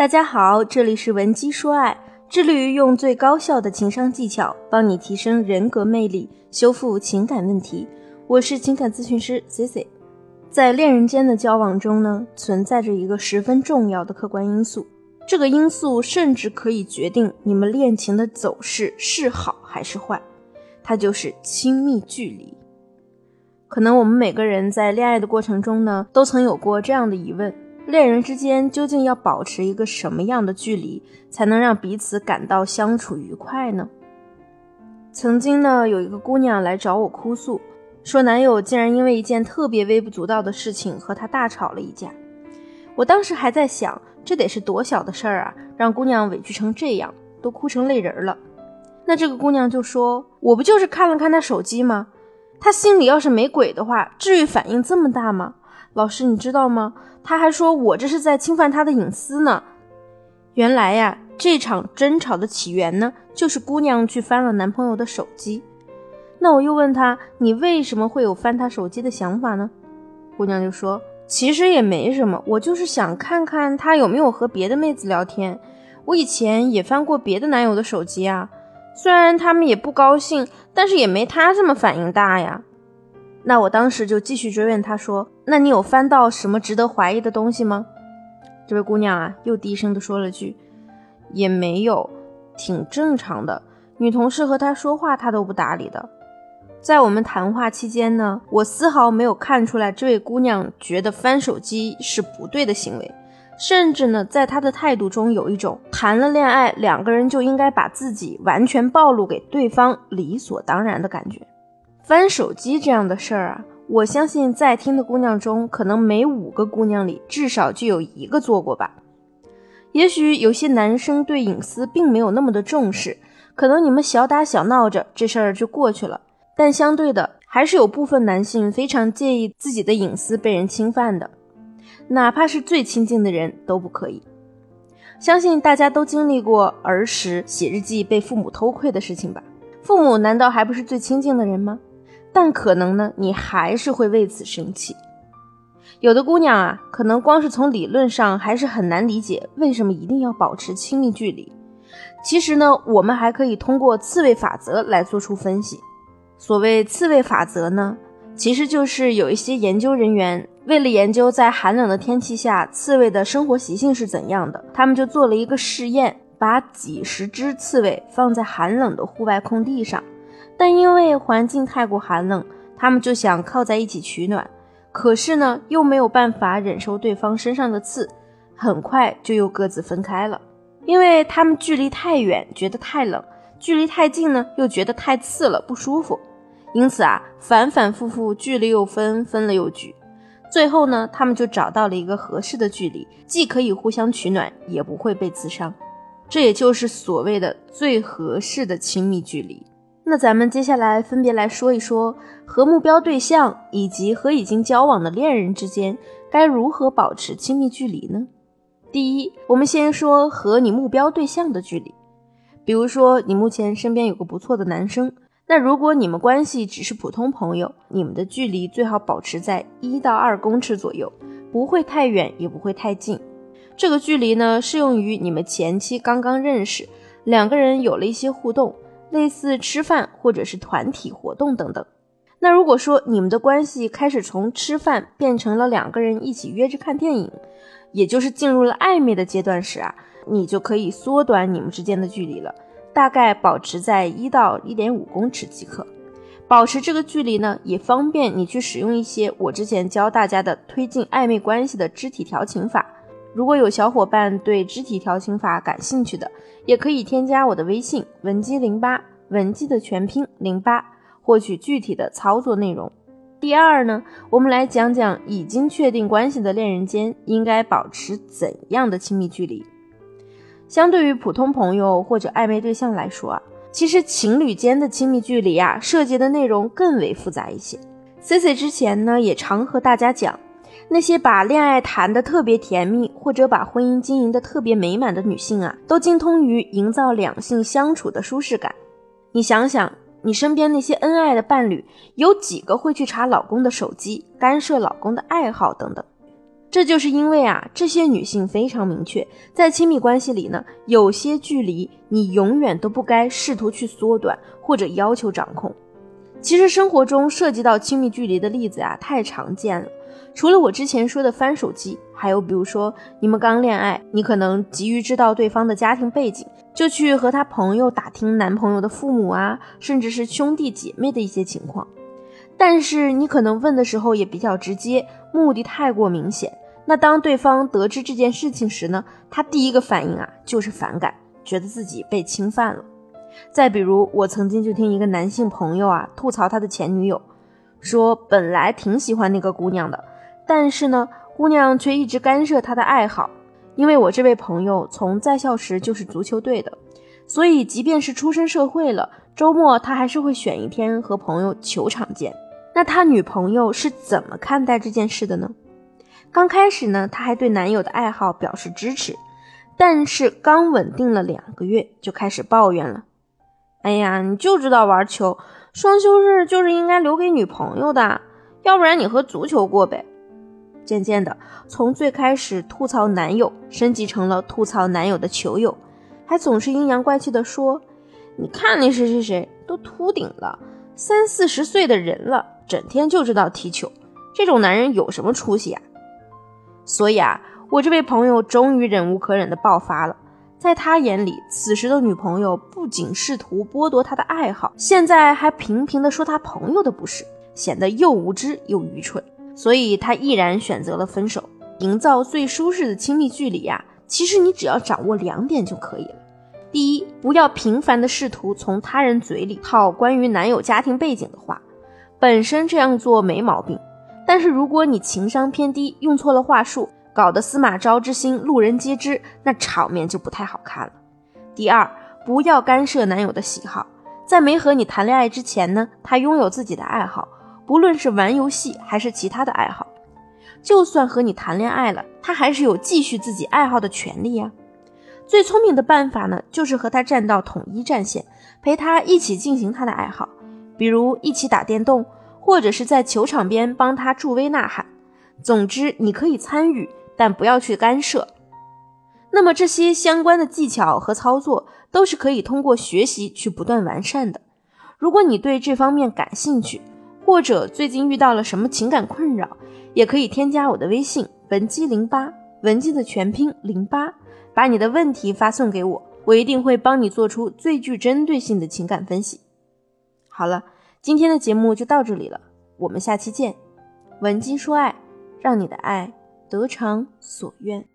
大家好，这里是文姬说爱，致力于用最高效的情商技巧帮你提升人格魅力，修复情感问题。我是情感咨询师 Cici。在恋人间的交往中呢，存在着一个十分重要的客观因素，这个因素甚至可以决定你们恋情的走势是好还是坏，它就是亲密距离。可能我们每个人在恋爱的过程中呢，都曾有过这样的疑问。恋人之间究竟要保持一个什么样的距离，才能让彼此感到相处愉快呢？曾经呢，有一个姑娘来找我哭诉，说男友竟然因为一件特别微不足道的事情和她大吵了一架。我当时还在想，这得是多小的事儿啊，让姑娘委屈成这样，都哭成泪人了。那这个姑娘就说：“我不就是看了看他手机吗？他心里要是没鬼的话，至于反应这么大吗？”老师，你知道吗？他还说我这是在侵犯他的隐私呢。原来呀，这场争吵的起源呢，就是姑娘去翻了男朋友的手机。那我又问他，你为什么会有翻他手机的想法呢？姑娘就说，其实也没什么，我就是想看看他有没有和别的妹子聊天。我以前也翻过别的男友的手机啊，虽然他们也不高兴，但是也没他这么反应大呀。那我当时就继续追问他说：“那你有翻到什么值得怀疑的东西吗？”这位姑娘啊，又低声的说了句：“也没有，挺正常的。女同事和他说话，他都不搭理的。”在我们谈话期间呢，我丝毫没有看出来这位姑娘觉得翻手机是不对的行为，甚至呢，在她的态度中有一种谈了恋爱，两个人就应该把自己完全暴露给对方，理所当然的感觉。翻手机这样的事儿啊，我相信在听的姑娘中，可能每五个姑娘里至少就有一个做过吧。也许有些男生对隐私并没有那么的重视，可能你们小打小闹着这事儿就过去了。但相对的，还是有部分男性非常介意自己的隐私被人侵犯的，哪怕是最亲近的人都不可以。相信大家都经历过儿时写日记被父母偷窥的事情吧？父母难道还不是最亲近的人吗？但可能呢，你还是会为此生气。有的姑娘啊，可能光是从理论上还是很难理解为什么一定要保持亲密距离。其实呢，我们还可以通过刺猬法则来做出分析。所谓刺猬法则呢，其实就是有一些研究人员为了研究在寒冷的天气下刺猬的生活习性是怎样的，他们就做了一个试验，把几十只刺猬放在寒冷的户外空地上。但因为环境太过寒冷，他们就想靠在一起取暖，可是呢，又没有办法忍受对方身上的刺，很快就又各自分开了。因为他们距离太远，觉得太冷；距离太近呢，又觉得太刺了，不舒服。因此啊，反反复复，聚了又分，分了又聚。最后呢，他们就找到了一个合适的距离，既可以互相取暖，也不会被刺伤。这也就是所谓的最合适的亲密距离。那咱们接下来分别来说一说和目标对象以及和已经交往的恋人之间该如何保持亲密距离呢？第一，我们先说和你目标对象的距离。比如说，你目前身边有个不错的男生，那如果你们关系只是普通朋友，你们的距离最好保持在一到二公尺左右，不会太远，也不会太近。这个距离呢，适用于你们前期刚刚认识，两个人有了一些互动。类似吃饭或者是团体活动等等。那如果说你们的关系开始从吃饭变成了两个人一起约着看电影，也就是进入了暧昧的阶段时啊，你就可以缩短你们之间的距离了，大概保持在一到一点五公尺即可。保持这个距离呢，也方便你去使用一些我之前教大家的推进暧昧关系的肢体调情法。如果有小伙伴对肢体调情法感兴趣的，也可以添加我的微信文姬零八，文姬的全拼零八，获取具体的操作内容。第二呢，我们来讲讲已经确定关系的恋人间应该保持怎样的亲密距离。相对于普通朋友或者暧昧对象来说啊，其实情侣间的亲密距离啊，涉及的内容更为复杂一些。C C 之前呢，也常和大家讲。那些把恋爱谈得特别甜蜜，或者把婚姻经营得特别美满的女性啊，都精通于营造两性相处的舒适感。你想想，你身边那些恩爱的伴侣，有几个会去查老公的手机，干涉老公的爱好等等？这就是因为啊，这些女性非常明确，在亲密关系里呢，有些距离你永远都不该试图去缩短或者要求掌控。其实生活中涉及到亲密距离的例子啊，太常见了。除了我之前说的翻手机，还有比如说你们刚恋爱，你可能急于知道对方的家庭背景，就去和他朋友打听男朋友的父母啊，甚至是兄弟姐妹的一些情况。但是你可能问的时候也比较直接，目的太过明显。那当对方得知这件事情时呢，他第一个反应啊就是反感，觉得自己被侵犯了。再比如，我曾经就听一个男性朋友啊吐槽他的前女友，说本来挺喜欢那个姑娘的，但是呢，姑娘却一直干涉他的爱好。因为我这位朋友从在校时就是足球队的，所以即便是出身社会了，周末他还是会选一天和朋友球场见。那他女朋友是怎么看待这件事的呢？刚开始呢，她还对男友的爱好表示支持，但是刚稳定了两个月，就开始抱怨了。哎呀，你就知道玩球，双休日就是应该留给女朋友的，要不然你和足球过呗。渐渐的，从最开始吐槽男友，升级成了吐槽男友的球友，还总是阴阳怪气的说：“你看那谁谁谁都秃顶了，三四十岁的人了，整天就知道踢球，这种男人有什么出息啊？”所以啊，我这位朋友终于忍无可忍的爆发了。在他眼里，此时的女朋友不仅试图剥夺他的爱好，现在还频频的说他朋友的不是，显得又无知又愚蠢。所以他毅然选择了分手。营造最舒适的亲密距离呀，其实你只要掌握两点就可以了。第一，不要频繁的试图从他人嘴里套关于男友家庭背景的话，本身这样做没毛病。但是如果你情商偏低，用错了话术，搞得司马昭之心，路人皆知，那场面就不太好看了。第二，不要干涉男友的喜好，在没和你谈恋爱之前呢，他拥有自己的爱好，不论是玩游戏还是其他的爱好。就算和你谈恋爱了，他还是有继续自己爱好的权利呀。最聪明的办法呢，就是和他站到统一战线，陪他一起进行他的爱好，比如一起打电动。或者是在球场边帮他助威呐喊，总之你可以参与，但不要去干涉。那么这些相关的技巧和操作都是可以通过学习去不断完善的。如果你对这方面感兴趣，或者最近遇到了什么情感困扰，也可以添加我的微信文姬零八，文姬的全拼零八，把你的问题发送给我，我一定会帮你做出最具针对性的情感分析。好了。今天的节目就到这里了，我们下期见。文姬说爱，让你的爱得偿所愿。